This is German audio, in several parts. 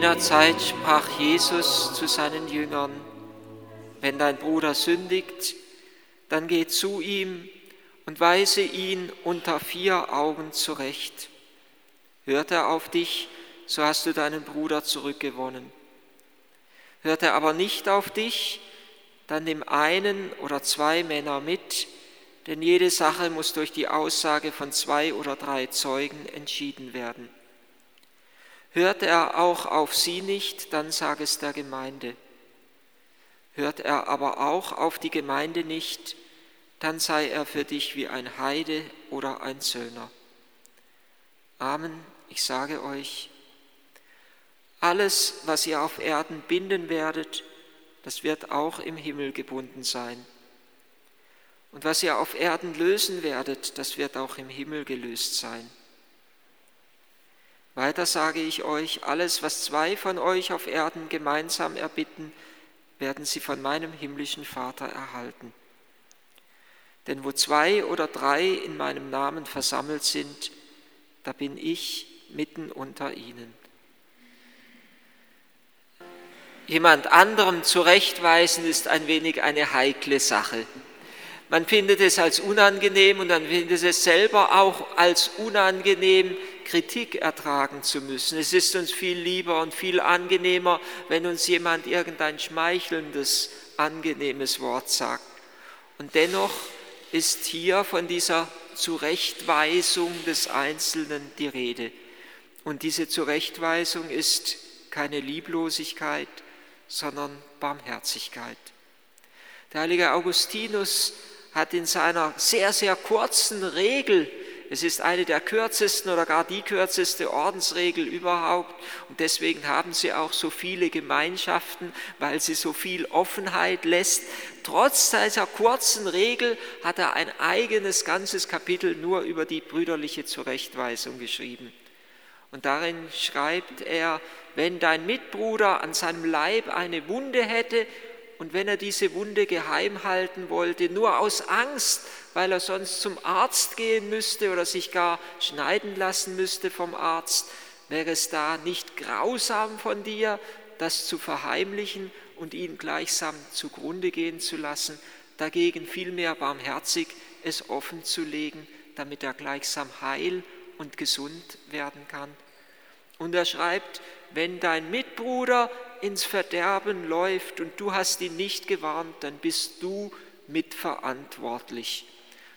Jener Zeit sprach Jesus zu seinen Jüngern, wenn dein Bruder sündigt, dann geh zu ihm und weise ihn unter vier Augen zurecht. Hört er auf dich, so hast du deinen Bruder zurückgewonnen. Hört er aber nicht auf dich, dann nimm einen oder zwei Männer mit, denn jede Sache muss durch die Aussage von zwei oder drei Zeugen entschieden werden. Hört er auch auf sie nicht, dann sag es der Gemeinde. Hört er aber auch auf die Gemeinde nicht, dann sei er für dich wie ein Heide oder ein Söhner. Amen, ich sage euch, alles, was ihr auf Erden binden werdet, das wird auch im Himmel gebunden sein. Und was ihr auf Erden lösen werdet, das wird auch im Himmel gelöst sein. Weiter sage ich euch, alles, was zwei von euch auf Erden gemeinsam erbitten, werden sie von meinem himmlischen Vater erhalten. Denn wo zwei oder drei in meinem Namen versammelt sind, da bin ich mitten unter ihnen. Jemand anderem zurechtweisen ist ein wenig eine heikle Sache. Man findet es als unangenehm und man findet es selber auch als unangenehm, Kritik ertragen zu müssen. Es ist uns viel lieber und viel angenehmer, wenn uns jemand irgendein schmeichelndes, angenehmes Wort sagt. Und dennoch ist hier von dieser Zurechtweisung des Einzelnen die Rede. Und diese Zurechtweisung ist keine Lieblosigkeit, sondern Barmherzigkeit. Der heilige Augustinus hat in seiner sehr, sehr kurzen Regel, es ist eine der kürzesten oder gar die kürzeste Ordensregel überhaupt und deswegen haben sie auch so viele Gemeinschaften, weil sie so viel Offenheit lässt. Trotz dieser kurzen Regel hat er ein eigenes ganzes Kapitel nur über die brüderliche Zurechtweisung geschrieben. Und darin schreibt er, wenn dein Mitbruder an seinem Leib eine Wunde hätte und wenn er diese Wunde geheim halten wollte, nur aus Angst, weil er sonst zum Arzt gehen müsste oder sich gar schneiden lassen müsste vom Arzt, wäre es da nicht grausam von dir, das zu verheimlichen und ihn gleichsam zugrunde gehen zu lassen, dagegen vielmehr barmherzig es offen zu legen, damit er gleichsam heil und gesund werden kann. Und er schreibt, wenn dein Mitbruder ins Verderben läuft und du hast ihn nicht gewarnt, dann bist du mitverantwortlich.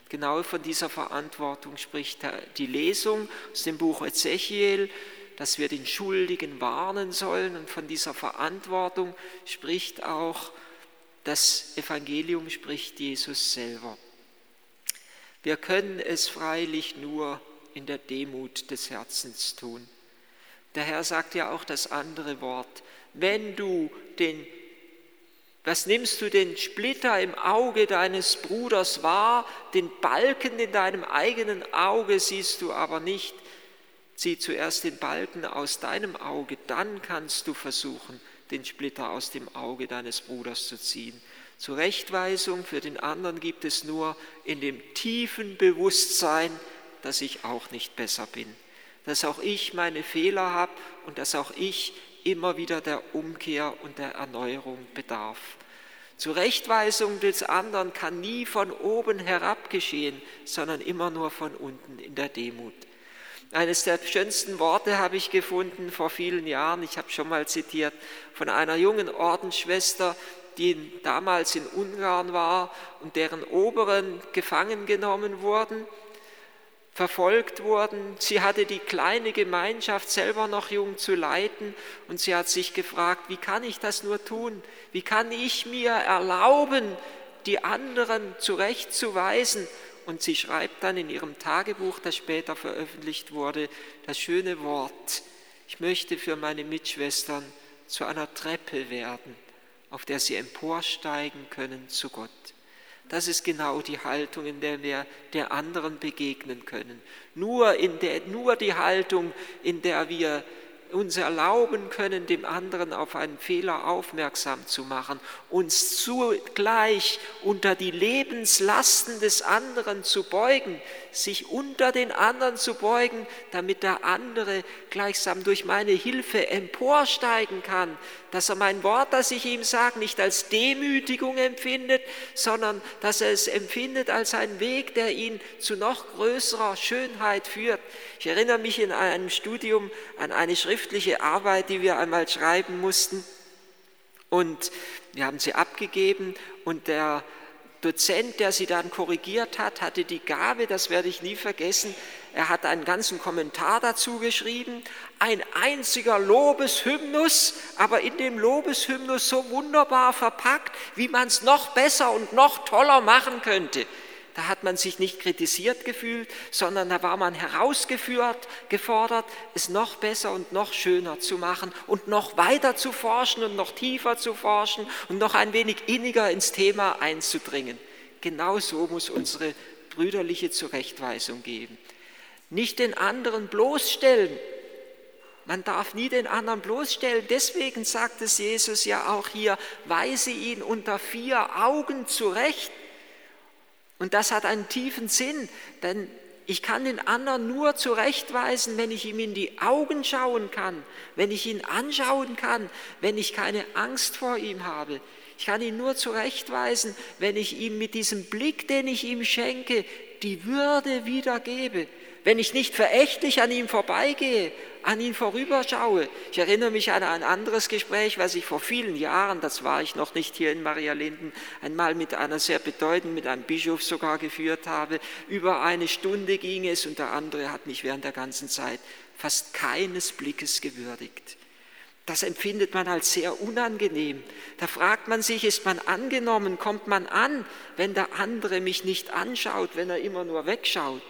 Genau von dieser Verantwortung spricht die Lesung aus dem Buch Ezechiel, dass wir den Schuldigen warnen sollen. Und von dieser Verantwortung spricht auch das Evangelium, spricht Jesus selber. Wir können es freilich nur in der Demut des Herzens tun. Der Herr sagt ja auch das andere Wort, wenn du den, was nimmst du den Splitter im Auge deines Bruders wahr, den Balken in deinem eigenen Auge siehst du aber nicht, zieh zuerst den Balken aus deinem Auge, dann kannst du versuchen, den Splitter aus dem Auge deines Bruders zu ziehen. Zurechtweisung für den anderen gibt es nur in dem tiefen Bewusstsein, dass ich auch nicht besser bin, dass auch ich meine Fehler habe und dass auch ich immer wieder der Umkehr und der Erneuerung bedarf. Zurechtweisung des anderen kann nie von oben herab geschehen, sondern immer nur von unten in der Demut. Eines der schönsten Worte habe ich gefunden vor vielen Jahren, ich habe schon mal zitiert, von einer jungen Ordensschwester, die damals in Ungarn war und deren Oberen gefangen genommen wurden verfolgt wurden. Sie hatte die kleine Gemeinschaft selber noch jung zu leiten und sie hat sich gefragt, wie kann ich das nur tun? Wie kann ich mir erlauben, die anderen zurechtzuweisen? Und sie schreibt dann in ihrem Tagebuch, das später veröffentlicht wurde, das schöne Wort, ich möchte für meine Mitschwestern zu einer Treppe werden, auf der sie emporsteigen können zu Gott. Das ist genau die Haltung, in der wir der anderen begegnen können. Nur, in der, nur die Haltung, in der wir uns erlauben können, dem anderen auf einen Fehler aufmerksam zu machen, uns zugleich unter die Lebenslasten des anderen zu beugen, sich unter den anderen zu beugen, damit der andere gleichsam durch meine Hilfe emporsteigen kann, dass er mein Wort, das ich ihm sage, nicht als Demütigung empfindet, sondern dass er es empfindet als einen Weg, der ihn zu noch größerer Schönheit führt. Ich erinnere mich in einem Studium an eine schriftliche Arbeit, die wir einmal schreiben mussten. Und wir haben sie abgegeben und der Dozent, der sie dann korrigiert hat, hatte die Gabe, das werde ich nie vergessen, er hat einen ganzen Kommentar dazu geschrieben, ein einziger Lobeshymnus, aber in dem Lobeshymnus so wunderbar verpackt, wie man es noch besser und noch toller machen könnte. Da hat man sich nicht kritisiert gefühlt, sondern da war man herausgeführt, gefordert, es noch besser und noch schöner zu machen und noch weiter zu forschen und noch tiefer zu forschen und noch ein wenig inniger ins Thema einzudringen. Genau so muss unsere brüderliche Zurechtweisung geben. Nicht den anderen bloßstellen. Man darf nie den anderen bloßstellen. Deswegen sagt es Jesus ja auch hier, weise ihn unter vier Augen zurecht und das hat einen tiefen Sinn, denn ich kann den anderen nur zurechtweisen, wenn ich ihm in die Augen schauen kann, wenn ich ihn anschauen kann, wenn ich keine Angst vor ihm habe. Ich kann ihn nur zurechtweisen, wenn ich ihm mit diesem Blick, den ich ihm schenke, die Würde wiedergebe, wenn ich nicht verächtlich an ihm vorbeigehe, an ihn vorüberschaue. Ich erinnere mich an ein anderes Gespräch, was ich vor vielen Jahren, das war ich noch nicht hier in Maria Linden, einmal mit einer sehr bedeutenden, mit einem Bischof sogar geführt habe. Über eine Stunde ging es und der andere hat mich während der ganzen Zeit fast keines Blickes gewürdigt. Das empfindet man als sehr unangenehm. Da fragt man sich, ist man angenommen, kommt man an, wenn der andere mich nicht anschaut, wenn er immer nur wegschaut.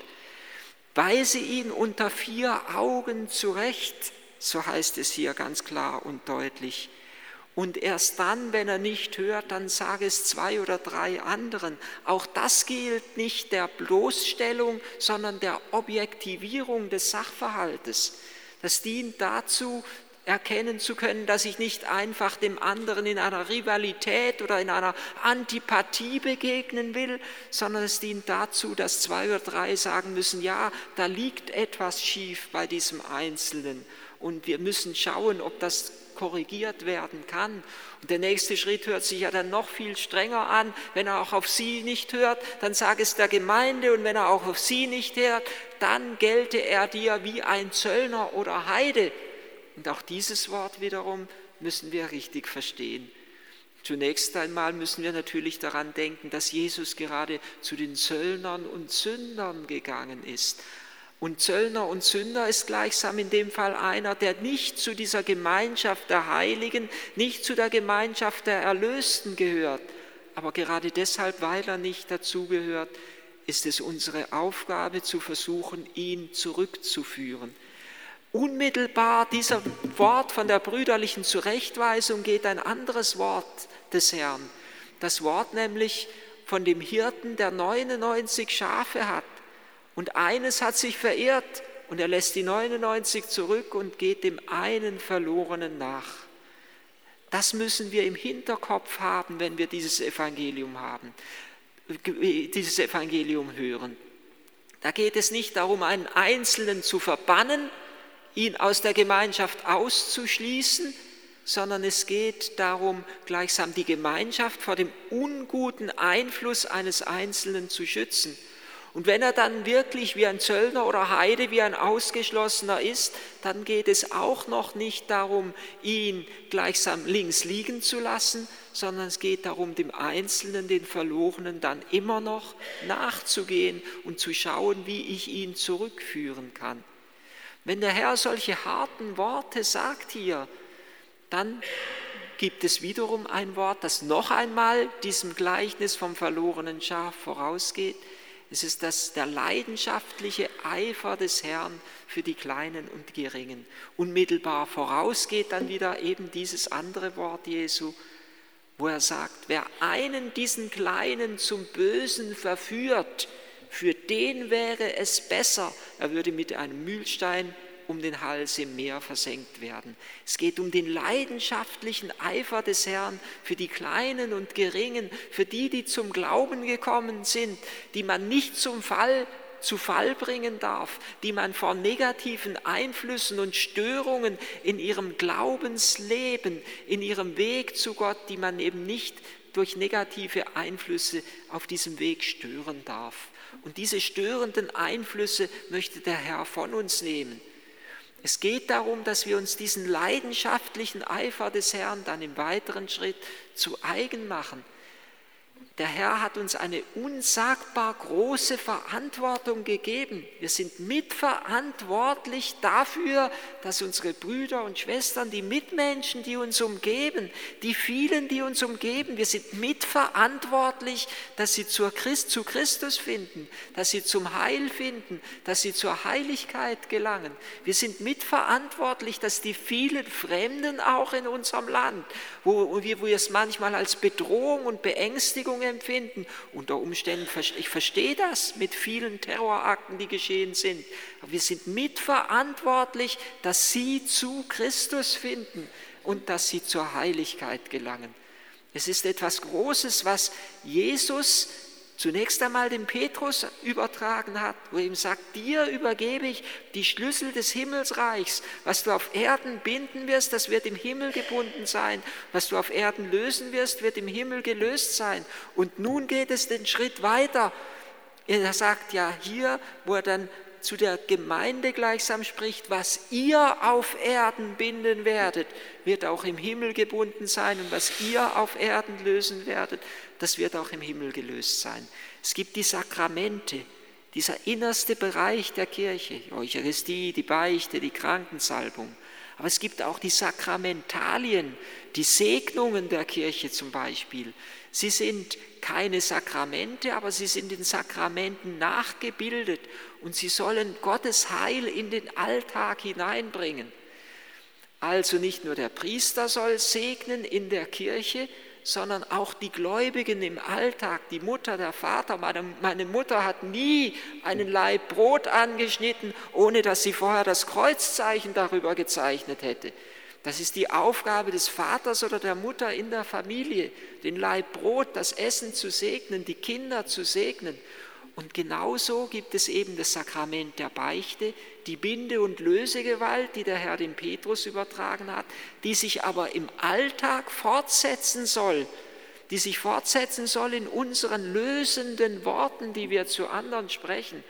Weise ihn unter vier Augen zurecht, so heißt es hier ganz klar und deutlich. Und erst dann, wenn er nicht hört, dann sage es zwei oder drei anderen. Auch das gilt nicht der Bloßstellung, sondern der Objektivierung des Sachverhaltes. Das dient dazu, erkennen zu können, dass ich nicht einfach dem anderen in einer Rivalität oder in einer Antipathie begegnen will, sondern es dient dazu, dass zwei oder drei sagen müssen, ja, da liegt etwas schief bei diesem Einzelnen und wir müssen schauen, ob das korrigiert werden kann. Und der nächste Schritt hört sich ja dann noch viel strenger an. Wenn er auch auf sie nicht hört, dann sage es der Gemeinde und wenn er auch auf sie nicht hört, dann gelte er dir wie ein Zöllner oder Heide. Und auch dieses Wort wiederum müssen wir richtig verstehen. Zunächst einmal müssen wir natürlich daran denken, dass Jesus gerade zu den Zöllnern und Sündern gegangen ist. Und Zöllner und Sünder ist gleichsam in dem Fall einer, der nicht zu dieser Gemeinschaft der Heiligen, nicht zu der Gemeinschaft der Erlösten gehört. Aber gerade deshalb, weil er nicht dazugehört, ist es unsere Aufgabe zu versuchen, ihn zurückzuführen. Unmittelbar dieser Wort von der brüderlichen Zurechtweisung geht ein anderes Wort des Herrn. Das Wort nämlich von dem Hirten, der 99 Schafe hat. Und eines hat sich verirrt und er lässt die 99 zurück und geht dem einen Verlorenen nach. Das müssen wir im Hinterkopf haben, wenn wir dieses Evangelium haben, dieses Evangelium hören. Da geht es nicht darum, einen Einzelnen zu verbannen, ihn aus der Gemeinschaft auszuschließen, sondern es geht darum, gleichsam die Gemeinschaft vor dem unguten Einfluss eines Einzelnen zu schützen. Und wenn er dann wirklich wie ein Zöllner oder Heide, wie ein Ausgeschlossener ist, dann geht es auch noch nicht darum, ihn gleichsam links liegen zu lassen, sondern es geht darum, dem Einzelnen, den Verlorenen dann immer noch nachzugehen und zu schauen, wie ich ihn zurückführen kann. Wenn der Herr solche harten Worte sagt hier, dann gibt es wiederum ein Wort, das noch einmal diesem Gleichnis vom verlorenen Schaf vorausgeht. Es ist das, der leidenschaftliche Eifer des Herrn für die Kleinen und Geringen. Unmittelbar vorausgeht dann wieder eben dieses andere Wort Jesu, wo er sagt, wer einen diesen Kleinen zum Bösen verführt, für den wäre es besser, er würde mit einem Mühlstein um den Hals im Meer versenkt werden. Es geht um den leidenschaftlichen Eifer des Herrn für die Kleinen und Geringen, für die, die zum Glauben gekommen sind, die man nicht zum Fall zu Fall bringen darf, die man vor negativen Einflüssen und Störungen in ihrem Glaubensleben, in ihrem Weg zu Gott, die man eben nicht durch negative Einflüsse auf diesem Weg stören darf. Und diese störenden Einflüsse möchte der Herr von uns nehmen. Es geht darum, dass wir uns diesen leidenschaftlichen Eifer des Herrn dann im weiteren Schritt zu eigen machen der Herr hat uns eine unsagbar große Verantwortung gegeben. Wir sind mitverantwortlich dafür, dass unsere Brüder und Schwestern, die Mitmenschen, die uns umgeben, die vielen, die uns umgeben, wir sind mitverantwortlich, dass sie zur Christ, zu Christus finden, dass sie zum Heil finden, dass sie zur Heiligkeit gelangen. Wir sind mitverantwortlich, dass die vielen Fremden auch in unserem Land, wo wo wir es manchmal als Bedrohung und Beängstigung empfinden. Unter Umständen, ich verstehe das mit vielen Terrorakten, die geschehen sind. Aber wir sind mitverantwortlich, dass sie zu Christus finden und dass sie zur Heiligkeit gelangen. Es ist etwas Großes, was Jesus zunächst einmal dem Petrus übertragen hat, wo er ihm sagt, dir übergebe ich die Schlüssel des Himmelsreichs. Was du auf Erden binden wirst, das wird im Himmel gebunden sein. Was du auf Erden lösen wirst, wird im Himmel gelöst sein. Und nun geht es den Schritt weiter. Er sagt ja hier, wo er dann zu der Gemeinde gleichsam spricht, was ihr auf Erden binden werdet, wird auch im Himmel gebunden sein und was ihr auf Erden lösen werdet, das wird auch im Himmel gelöst sein. Es gibt die Sakramente, dieser innerste Bereich der Kirche, die Eucharistie, die Beichte, die Krankensalbung. Aber es gibt auch die Sakramentalien, die Segnungen der Kirche zum Beispiel. Sie sind keine Sakramente, aber sie sind den Sakramenten nachgebildet und sie sollen Gottes Heil in den Alltag hineinbringen. Also nicht nur der Priester soll segnen in der Kirche, sondern auch die Gläubigen im Alltag, die Mutter, der Vater. Meine, meine, Mutter hat nie einen Laib Brot angeschnitten, ohne dass sie vorher das Kreuzzeichen darüber gezeichnet hätte. Das ist die Aufgabe des Vaters oder der Mutter in der Familie, den Laib Brot, das Essen zu segnen, die Kinder zu segnen. Und genauso gibt es eben das Sakrament der Beichte, die Binde- und Lösegewalt, die der Herr dem Petrus übertragen hat, die sich aber im Alltag fortsetzen soll, die sich fortsetzen soll in unseren lösenden Worten, die wir zu anderen sprechen.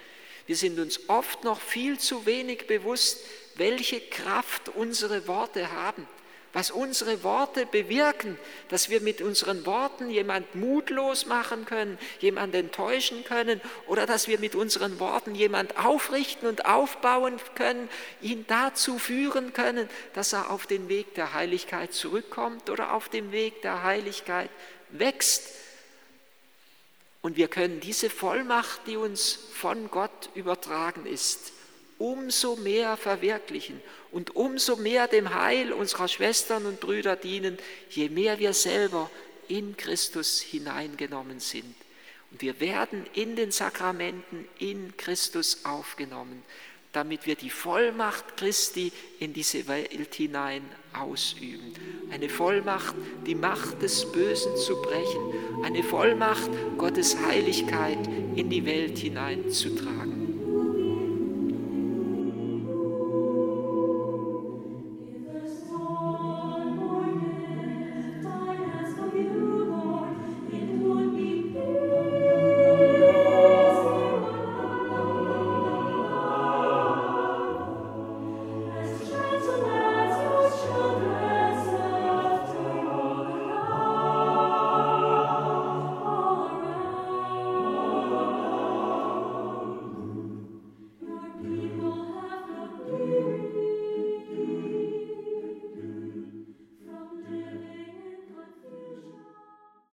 Wir sind uns oft noch viel zu wenig bewusst, welche Kraft unsere Worte haben was unsere Worte bewirken, dass wir mit unseren Worten jemand mutlos machen können, jemand enttäuschen können oder dass wir mit unseren Worten jemand aufrichten und aufbauen können, ihn dazu führen können, dass er auf den Weg der Heiligkeit zurückkommt oder auf dem Weg der Heiligkeit wächst. Und wir können diese Vollmacht, die uns von Gott übertragen ist, umso mehr verwirklichen und umso mehr dem Heil unserer Schwestern und Brüder dienen, je mehr wir selber in Christus hineingenommen sind. Und wir werden in den Sakramenten in Christus aufgenommen, damit wir die Vollmacht Christi in diese Welt hinein ausüben. Eine Vollmacht, die Macht des Bösen zu brechen. Eine Vollmacht, Gottes Heiligkeit in die Welt hineinzutragen.